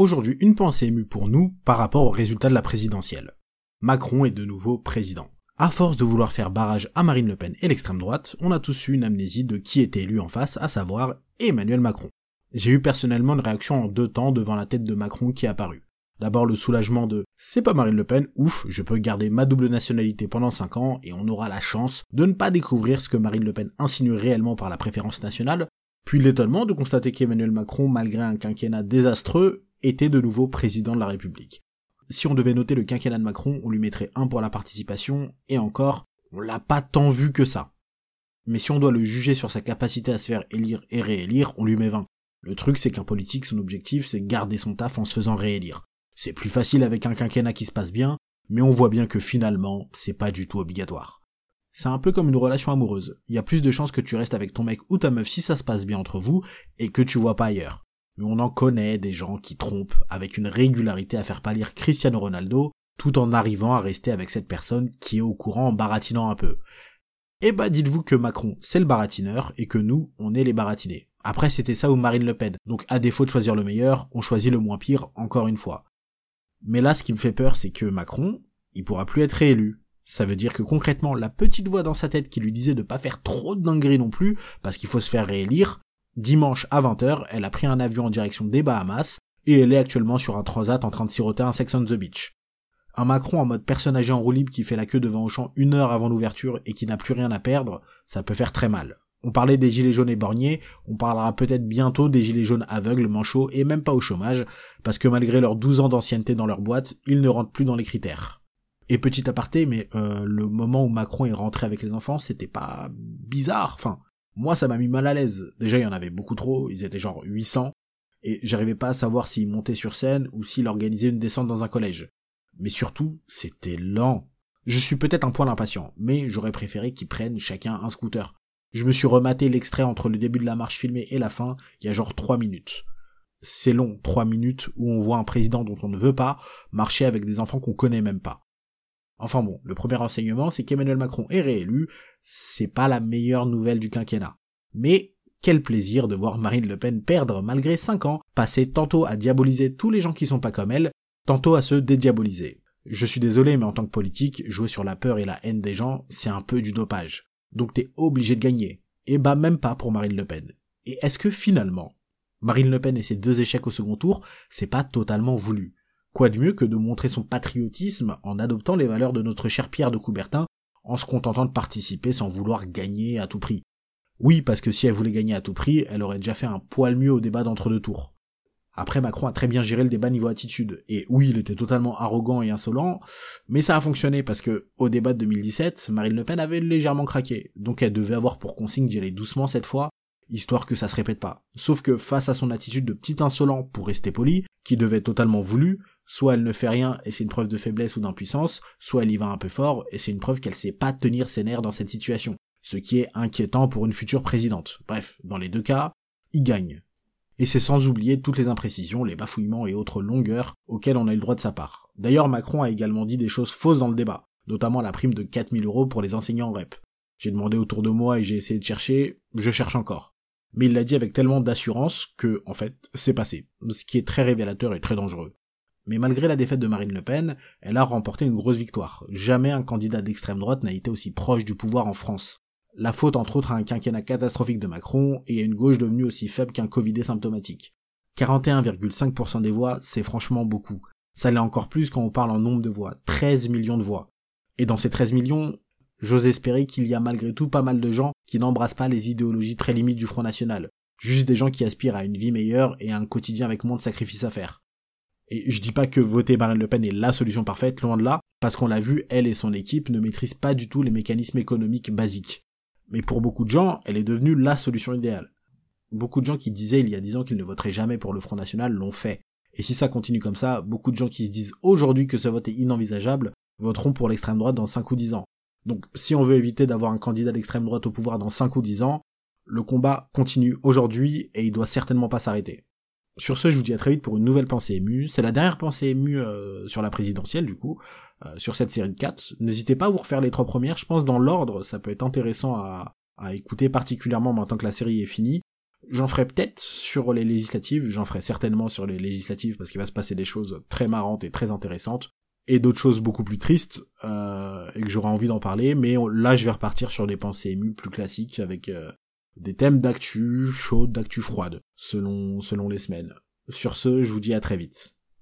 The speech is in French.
Aujourd'hui, une pensée émue pour nous par rapport au résultat de la présidentielle. Macron est de nouveau président. À force de vouloir faire barrage à Marine Le Pen et l'extrême droite, on a tous eu une amnésie de qui était élu en face, à savoir Emmanuel Macron. J'ai eu personnellement une réaction en deux temps devant la tête de Macron qui est apparue. D'abord le soulagement de c'est pas Marine Le Pen, ouf, je peux garder ma double nationalité pendant 5 ans et on aura la chance de ne pas découvrir ce que Marine Le Pen insinue réellement par la préférence nationale, puis l'étonnement de constater qu'Emmanuel Macron, malgré un quinquennat désastreux, était de nouveau président de la République. Si on devait noter le quinquennat de Macron, on lui mettrait un pour la participation, et encore, on l'a pas tant vu que ça. Mais si on doit le juger sur sa capacité à se faire élire et réélire, on lui met 20. Le truc, c'est qu'un politique, son objectif, c'est garder son taf en se faisant réélire. C'est plus facile avec un quinquennat qui se passe bien, mais on voit bien que finalement, c'est pas du tout obligatoire. C'est un peu comme une relation amoureuse. Il y a plus de chances que tu restes avec ton mec ou ta meuf si ça se passe bien entre vous, et que tu vois pas ailleurs mais on en connaît des gens qui trompent avec une régularité à faire pâlir Cristiano Ronaldo, tout en arrivant à rester avec cette personne qui est au courant en baratinant un peu. Eh bah dites-vous que Macron c'est le baratineur et que nous on est les baratinés. Après c'était ça ou Marine Le Pen, donc à défaut de choisir le meilleur, on choisit le moins pire encore une fois. Mais là ce qui me fait peur c'est que Macron, il pourra plus être réélu. Ça veut dire que concrètement la petite voix dans sa tête qui lui disait de pas faire trop de dingueries non plus, parce qu'il faut se faire réélire, Dimanche à 20h, elle a pris un avion en direction des Bahamas, et elle est actuellement sur un transat en train de siroter un Sex on the Beach. Un Macron en mode personne âgée en roue libre qui fait la queue devant Auchan une heure avant l'ouverture et qui n'a plus rien à perdre, ça peut faire très mal. On parlait des gilets jaunes éborgnés, on parlera peut-être bientôt des gilets jaunes aveugles, manchots et même pas au chômage, parce que malgré leurs 12 ans d'ancienneté dans leur boîte, ils ne rentrent plus dans les critères. Et petit aparté, mais euh, le moment où Macron est rentré avec les enfants, c'était pas bizarre, enfin, moi, ça m'a mis mal à l'aise. Déjà, il y en avait beaucoup trop, ils étaient genre 800, et j'arrivais pas à savoir s'ils montaient sur scène ou s'ils organisaient une descente dans un collège. Mais surtout, c'était lent. Je suis peut-être un poil impatient, mais j'aurais préféré qu'ils prennent chacun un scooter. Je me suis rematé l'extrait entre le début de la marche filmée et la fin, il y a genre 3 minutes. C'est long, 3 minutes où on voit un président dont on ne veut pas marcher avec des enfants qu'on connaît même pas. Enfin bon, le premier renseignement, c'est qu'Emmanuel Macron est réélu, c'est pas la meilleure nouvelle du quinquennat. Mais quel plaisir de voir Marine Le Pen perdre malgré 5 ans, passer tantôt à diaboliser tous les gens qui sont pas comme elle, tantôt à se dédiaboliser. Je suis désolé, mais en tant que politique, jouer sur la peur et la haine des gens, c'est un peu du dopage. Donc t'es obligé de gagner. Et bah même pas pour Marine Le Pen. Et est-ce que finalement, Marine Le Pen et ses deux échecs au second tour, c'est pas totalement voulu? Quoi de mieux que de montrer son patriotisme en adoptant les valeurs de notre cher Pierre de Coubertin, en se contentant de participer sans vouloir gagner à tout prix. Oui, parce que si elle voulait gagner à tout prix, elle aurait déjà fait un poil mieux au débat d'entre-deux tours. Après, Macron a très bien géré le débat niveau attitude. Et oui, il était totalement arrogant et insolent, mais ça a fonctionné parce que, au débat de 2017, Marine Le Pen avait légèrement craqué. Donc elle devait avoir pour consigne d'y aller doucement cette fois, histoire que ça se répète pas. Sauf que face à son attitude de petit insolent pour rester poli, qui devait être totalement voulu, soit elle ne fait rien et c'est une preuve de faiblesse ou d'impuissance, soit elle y va un peu fort et c'est une preuve qu'elle sait pas tenir ses nerfs dans cette situation. Ce qui est inquiétant pour une future présidente. Bref, dans les deux cas, il gagne. Et c'est sans oublier toutes les imprécisions, les bafouillements et autres longueurs auxquelles on a eu le droit de sa part. D'ailleurs, Macron a également dit des choses fausses dans le débat, notamment la prime de 4000 euros pour les enseignants en REP. J'ai demandé autour de moi et j'ai essayé de chercher, je cherche encore. Mais il l'a dit avec tellement d'assurance que, en fait, c'est passé. Ce qui est très révélateur et très dangereux. Mais malgré la défaite de Marine Le Pen, elle a remporté une grosse victoire. Jamais un candidat d'extrême droite n'a été aussi proche du pouvoir en France. La faute entre autres à un quinquennat catastrophique de Macron et à une gauche devenue aussi faible qu'un Covid symptomatique. 41,5% des voix, c'est franchement beaucoup. Ça l'est encore plus quand on parle en nombre de voix. 13 millions de voix. Et dans ces 13 millions, j'ose espérer qu'il y a malgré tout pas mal de gens qui n'embrassent pas les idéologies très limites du Front National. Juste des gens qui aspirent à une vie meilleure et à un quotidien avec moins de sacrifices à faire. Et je dis pas que voter Marine Le Pen est la solution parfaite, loin de là, parce qu'on l'a vu, elle et son équipe ne maîtrisent pas du tout les mécanismes économiques basiques. Mais pour beaucoup de gens, elle est devenue la solution idéale. Beaucoup de gens qui disaient il y a dix ans qu'ils ne voteraient jamais pour le Front National l'ont fait. Et si ça continue comme ça, beaucoup de gens qui se disent aujourd'hui que ce vote est inenvisageable voteront pour l'extrême droite dans 5 ou 10 ans. Donc si on veut éviter d'avoir un candidat d'extrême droite au pouvoir dans 5 ou 10 ans, le combat continue aujourd'hui et il doit certainement pas s'arrêter. Sur ce, je vous dis à très vite pour une nouvelle pensée émue. C'est la dernière pensée émue euh, sur la présidentielle, du coup, euh, sur cette série de 4. N'hésitez pas à vous refaire les trois premières. Je pense dans l'ordre, ça peut être intéressant à, écouter, particulièrement maintenant que la série est finie. J'en ferai peut-être sur les législatives, j'en ferai certainement sur les législatives parce qu'il va se passer des choses très marrantes et très intéressantes et d'autres choses beaucoup plus tristes euh, et que j'aurai envie d'en parler. Mais là, je vais repartir sur des pensées émues plus classiques avec euh, des thèmes d'actu chaude, d'actu froide, selon selon les semaines. Sur ce, je vous dis à très vite.